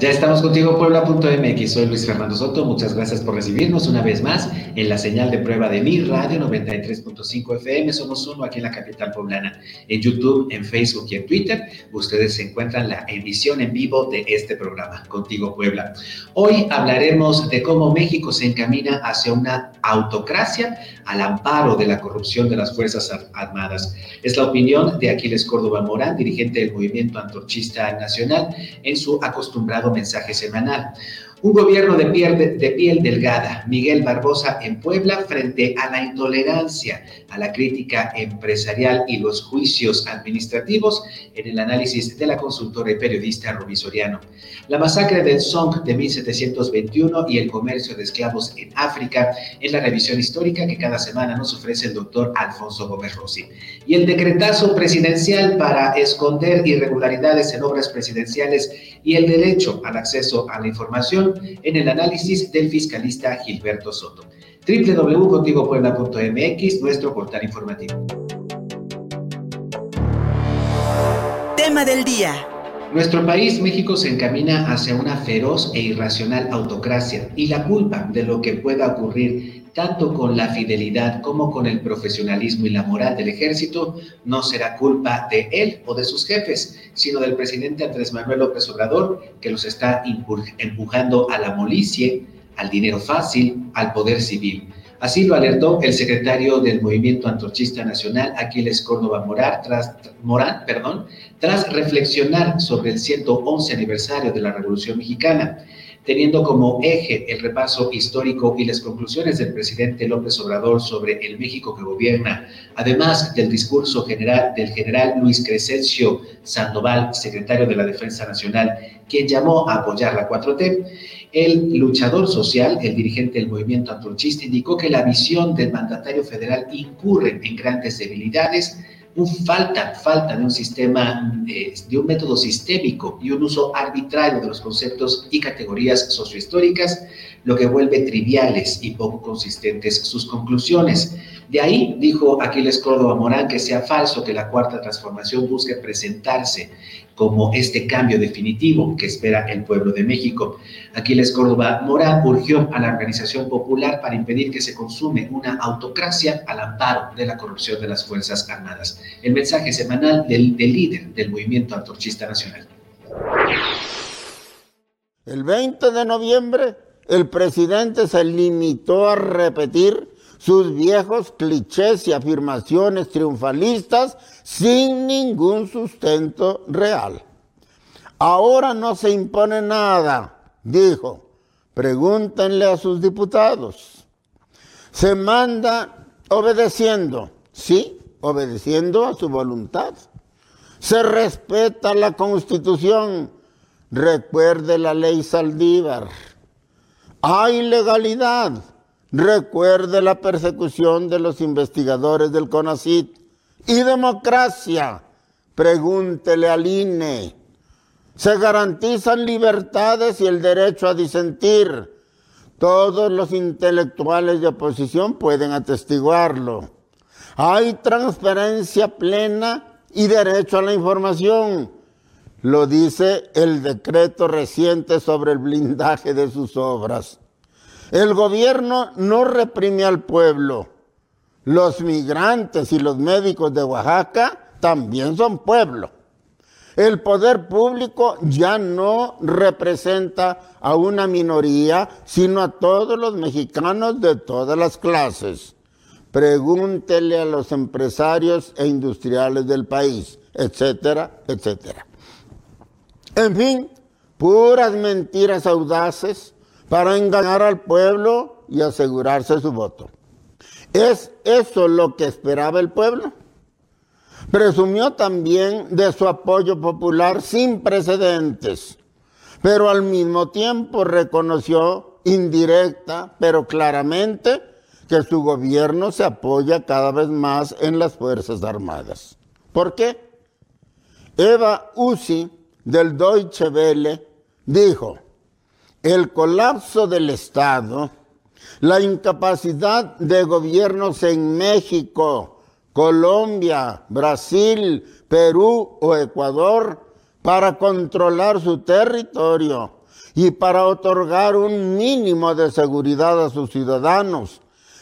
Ya estamos contigo, Puebla.mx. Soy Luis Fernando Soto. Muchas gracias por recibirnos una vez más en la señal de prueba de mi radio 93.5 FM. Somos uno aquí en la capital poblana. En YouTube, en Facebook y en Twitter, ustedes encuentran la emisión en vivo de este programa, Contigo Puebla. Hoy hablaremos de cómo México se encamina hacia una autocracia al amparo de la corrupción de las Fuerzas Armadas. Es la opinión de Aquiles Córdoba Morán, dirigente del Movimiento Antorchista Nacional, en su acostumbrado mensaje semanal. Un gobierno de piel, de piel, delgada, Miguel Barbosa en Puebla, frente a la intolerancia, a la crítica empresarial y los juicios administrativos en el análisis de la consultora y periodista Rubí Soriano. La masacre del Song de 1721 y el comercio de esclavos en África en la revisión histórica que cada semana nos ofrece el doctor Alfonso Gómez Rossi. Y el decretazo presidencial para esconder irregularidades en obras presidenciales y el derecho al acceso a la información en el análisis del fiscalista Gilberto Soto. www.contigopuebla.mx, nuestro portal informativo. Tema del día. Nuestro país, México, se encamina hacia una feroz e irracional autocracia y la culpa de lo que pueda ocurrir tanto con la fidelidad como con el profesionalismo y la moral del ejército, no será culpa de él o de sus jefes, sino del presidente Andrés Manuel López Obrador, que los está empujando a la molicie, al dinero fácil, al poder civil. Así lo alertó el secretario del Movimiento Antorchista Nacional, Aquiles Córdoba tras, Morán, tras reflexionar sobre el 111 aniversario de la Revolución Mexicana teniendo como eje el repaso histórico y las conclusiones del presidente López Obrador sobre el México que gobierna, además del discurso general del general Luis Crescencio Sandoval, secretario de la Defensa Nacional, quien llamó a apoyar la 4T. El luchador social, el dirigente del movimiento antorchista, indicó que la visión del mandatario federal incurre en grandes debilidades, un falta, falta de un sistema, eh, de un método sistémico y un uso arbitrario de los conceptos y categorías sociohistóricas, lo que vuelve triviales y poco consistentes sus conclusiones. De ahí, dijo Aquiles Córdoba Morán, que sea falso que la cuarta transformación busque presentarse como este cambio definitivo que espera el pueblo de México. Aquiles Córdoba Morán urgió a la organización popular para impedir que se consume una autocracia al amparo de la corrupción de las Fuerzas Armadas. El mensaje semanal del, del líder del movimiento antorchista nacional. El 20 de noviembre, el presidente se limitó a repetir sus viejos clichés y afirmaciones triunfalistas sin ningún sustento real. Ahora no se impone nada, dijo. Pregúntenle a sus diputados. Se manda obedeciendo, sí, obedeciendo a su voluntad. Se respeta la constitución. Recuerde la ley Saldívar. Hay legalidad Recuerde la persecución de los investigadores del CONACIT. Y democracia, pregúntele al INE. Se garantizan libertades y el derecho a disentir. Todos los intelectuales de oposición pueden atestiguarlo. Hay transparencia plena y derecho a la información. Lo dice el decreto reciente sobre el blindaje de sus obras. El gobierno no reprime al pueblo. Los migrantes y los médicos de Oaxaca también son pueblo. El poder público ya no representa a una minoría, sino a todos los mexicanos de todas las clases. Pregúntele a los empresarios e industriales del país, etcétera, etcétera. En fin, puras mentiras audaces para engañar al pueblo y asegurarse su voto. ¿Es eso lo que esperaba el pueblo? Presumió también de su apoyo popular sin precedentes, pero al mismo tiempo reconoció indirecta, pero claramente, que su gobierno se apoya cada vez más en las Fuerzas Armadas. ¿Por qué? Eva Uzi del Deutsche Welle dijo, el colapso del Estado, la incapacidad de gobiernos en México, Colombia, Brasil, Perú o Ecuador para controlar su territorio y para otorgar un mínimo de seguridad a sus ciudadanos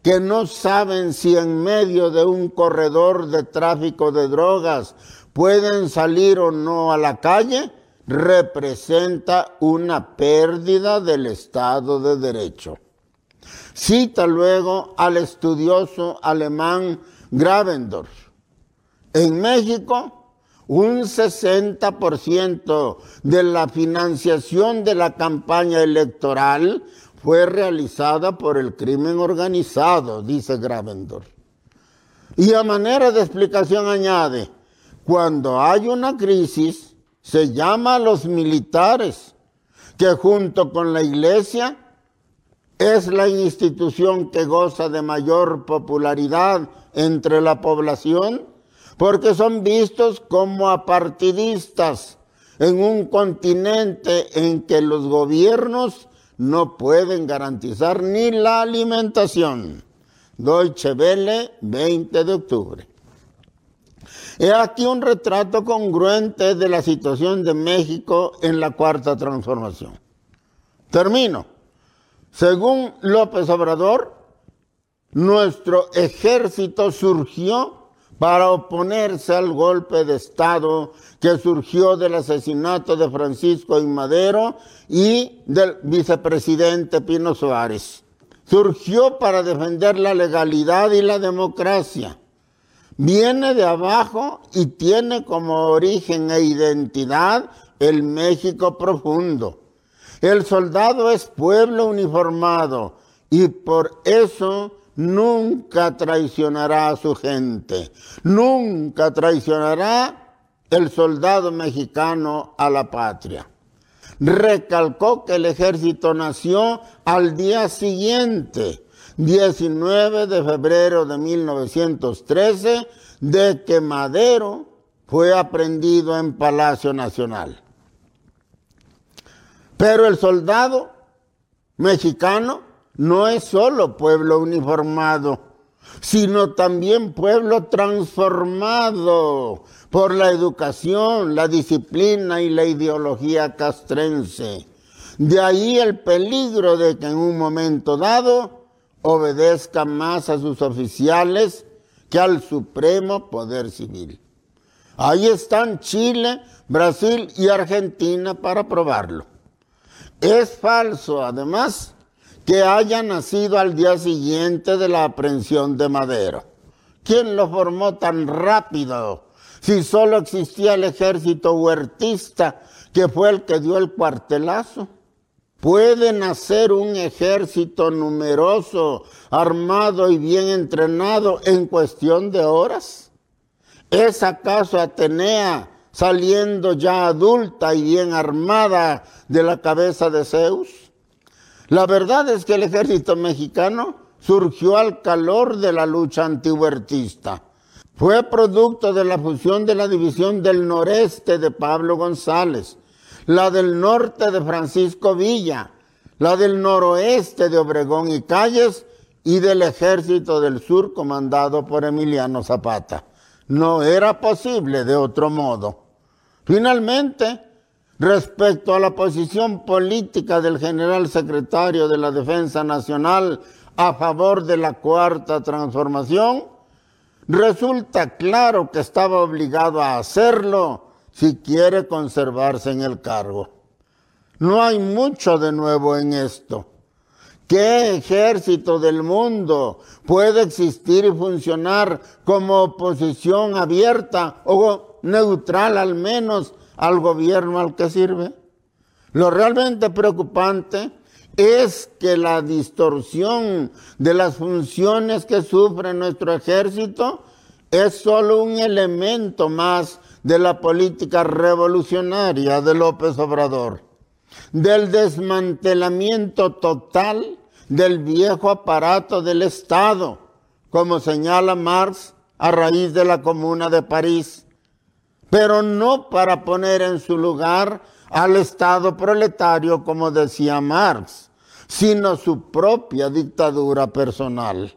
que no saben si en medio de un corredor de tráfico de drogas pueden salir o no a la calle, representa una pérdida del Estado de Derecho. Cita luego al estudioso alemán Gravendorf. En México, un 60% de la financiación de la campaña electoral fue realizada por el crimen organizado, dice Gravendorf. Y a manera de explicación añade, cuando hay una crisis, se llama a los militares, que junto con la iglesia es la institución que goza de mayor popularidad entre la población, porque son vistos como apartidistas en un continente en que los gobiernos no pueden garantizar ni la alimentación. Deutsche Welle, 20 de octubre. He aquí un retrato congruente de la situación de México en la cuarta transformación. Termino. Según López Obrador, nuestro ejército surgió para oponerse al golpe de Estado que surgió del asesinato de Francisco y Madero y del vicepresidente Pino Suárez. Surgió para defender la legalidad y la democracia Viene de abajo y tiene como origen e identidad el México profundo. El soldado es pueblo uniformado y por eso nunca traicionará a su gente. Nunca traicionará el soldado mexicano a la patria. Recalcó que el ejército nació al día siguiente 19 de febrero de 1913, de que Madero fue aprendido en Palacio Nacional. Pero el soldado mexicano no es solo pueblo uniformado, sino también pueblo transformado por la educación, la disciplina y la ideología castrense. De ahí el peligro de que en un momento dado obedezca más a sus oficiales que al supremo poder civil. Ahí están Chile, Brasil y Argentina para probarlo. Es falso, además, que haya nacido al día siguiente de la aprehensión de Madero. ¿Quién lo formó tan rápido? Si solo existía el ejército huertista, que fue el que dio el cuartelazo. ¿Puede nacer un ejército numeroso, armado y bien entrenado en cuestión de horas? ¿Es acaso Atenea saliendo ya adulta y bien armada de la cabeza de Zeus? La verdad es que el ejército mexicano surgió al calor de la lucha antihuertista. Fue producto de la fusión de la división del noreste de Pablo González, la del norte de Francisco Villa, la del noroeste de Obregón y Calles y del ejército del sur comandado por Emiliano Zapata. No era posible de otro modo. Finalmente, respecto a la posición política del general secretario de la Defensa Nacional a favor de la cuarta transformación, resulta claro que estaba obligado a hacerlo si quiere conservarse en el cargo. No hay mucho de nuevo en esto. ¿Qué ejército del mundo puede existir y funcionar como oposición abierta o neutral al menos al gobierno al que sirve? Lo realmente preocupante es que la distorsión de las funciones que sufre nuestro ejército es solo un elemento más de la política revolucionaria de López Obrador, del desmantelamiento total del viejo aparato del Estado, como señala Marx a raíz de la Comuna de París, pero no para poner en su lugar al Estado proletario, como decía Marx, sino su propia dictadura personal.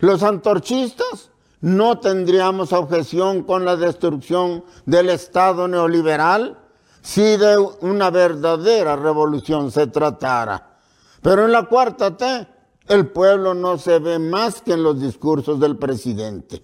Los antorchistas no tendríamos objeción con la destrucción del Estado neoliberal si de una verdadera revolución se tratara. Pero en la cuarta T, el pueblo no se ve más que en los discursos del presidente.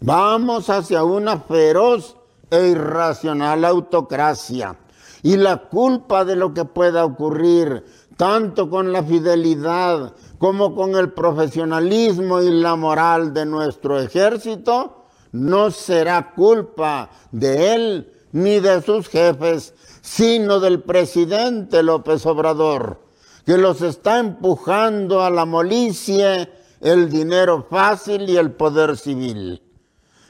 Vamos hacia una feroz e irracional autocracia. Y la culpa de lo que pueda ocurrir, tanto con la fidelidad como con el profesionalismo y la moral de nuestro ejército, no será culpa de él ni de sus jefes, sino del presidente López Obrador, que los está empujando a la molicie, el dinero fácil y el poder civil.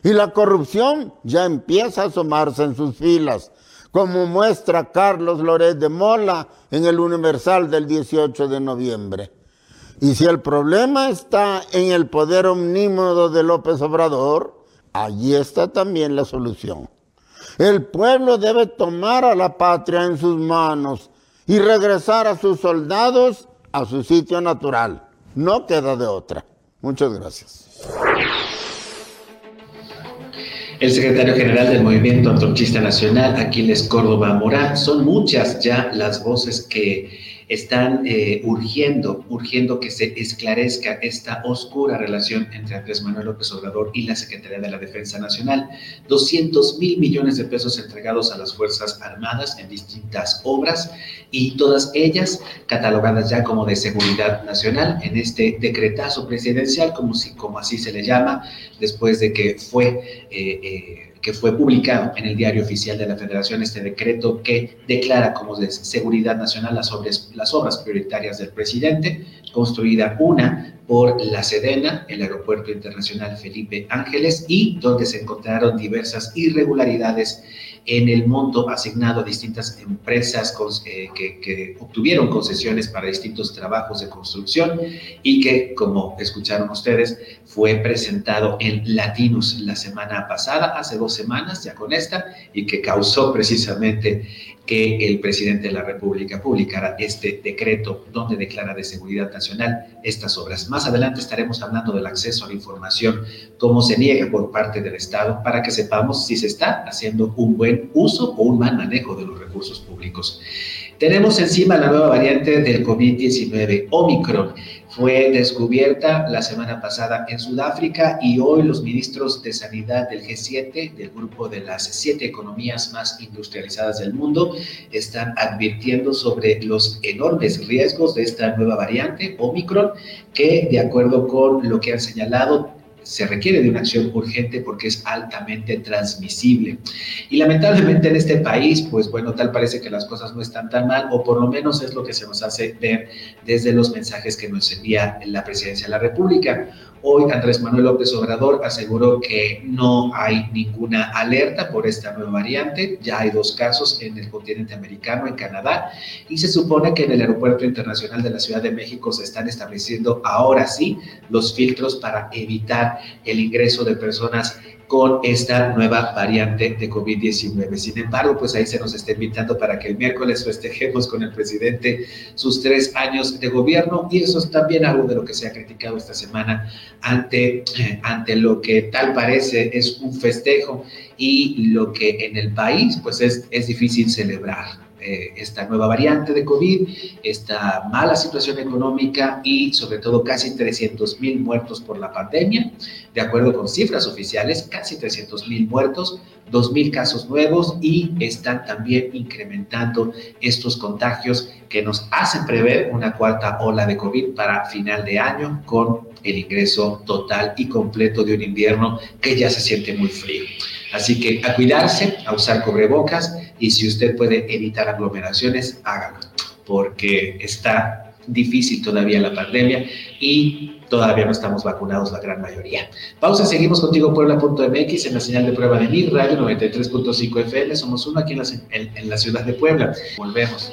Y la corrupción ya empieza a asomarse en sus filas, como muestra Carlos Loret de Mola en el Universal del 18 de noviembre. Y si el problema está en el poder omnímodo de López Obrador, allí está también la solución. El pueblo debe tomar a la patria en sus manos y regresar a sus soldados a su sitio natural. No queda de otra. Muchas gracias. El secretario general del Movimiento Antorchista Nacional, Aquiles Córdoba Morán, son muchas ya las voces que están eh, urgiendo, urgiendo que se esclarezca esta oscura relación entre Andrés Manuel López Obrador y la Secretaría de la Defensa Nacional. 200 mil millones de pesos entregados a las Fuerzas Armadas en distintas obras y todas ellas catalogadas ya como de seguridad nacional en este decretazo presidencial, como, si, como así se le llama, después de que fue... Eh, eh, que fue publicado en el diario oficial de la Federación este decreto que declara como de seguridad nacional las obras, las obras prioritarias del presidente, construida una por la Sedena, el Aeropuerto Internacional Felipe Ángeles, y donde se encontraron diversas irregularidades en el monto asignado a distintas empresas eh, que, obtuvieron concesiones para distintos trabajos de construcción y que, como escucharon ustedes, fue presentado en Latinus la semana pasada, hace dos semanas ya con esta, y que causó precisamente que el presidente de la República publicara este decreto donde declara de seguridad nacional estas obras. Más adelante estaremos hablando del acceso a la información, cómo se niega por parte del Estado, para que sepamos si se está haciendo un buen uso o un mal manejo de los recursos públicos. Tenemos encima la nueva variante del COVID-19, Omicron fue descubierta la semana pasada en Sudáfrica y hoy los ministros de Sanidad del G7, del grupo de las siete economías más industrializadas del mundo, están advirtiendo sobre los enormes riesgos de esta nueva variante, Omicron, que de acuerdo con lo que han señalado, se requiere de una acción urgente porque es altamente transmisible. Y lamentablemente en este país, pues bueno, tal parece que las cosas no están tan mal, o por lo menos es lo que se nos hace ver desde los mensajes que nos envía la presidencia de la República. Hoy Andrés Manuel López Obrador aseguró que no hay ninguna alerta por esta nueva variante. Ya hay dos casos en el continente americano, en Canadá, y se supone que en el Aeropuerto Internacional de la Ciudad de México se están estableciendo ahora sí los filtros para evitar el ingreso de personas con esta nueva variante de COVID-19. Sin embargo, pues ahí se nos está invitando para que el miércoles festejemos con el presidente sus tres años de gobierno y eso es también algo de lo que se ha criticado esta semana ante, eh, ante lo que tal parece es un festejo y lo que en el país pues es, es difícil celebrar. Eh, esta nueva variante de COVID, esta mala situación económica y sobre todo casi 300 mil muertos por la pandemia. De acuerdo con cifras oficiales, casi 300 mil muertos, 2 mil casos nuevos y están también incrementando estos contagios que nos hacen prever una cuarta ola de COVID para final de año con el ingreso total y completo de un invierno que ya se siente muy frío. Así que a cuidarse, a usar cubrebocas y si usted puede evitar aglomeraciones, hágalo, porque está difícil todavía la pandemia y todavía no estamos vacunados la gran mayoría. Pausa, seguimos contigo Puebla.mx en la señal de prueba de mi radio 93.5 FM. Somos uno aquí en la ciudad de Puebla. Volvemos.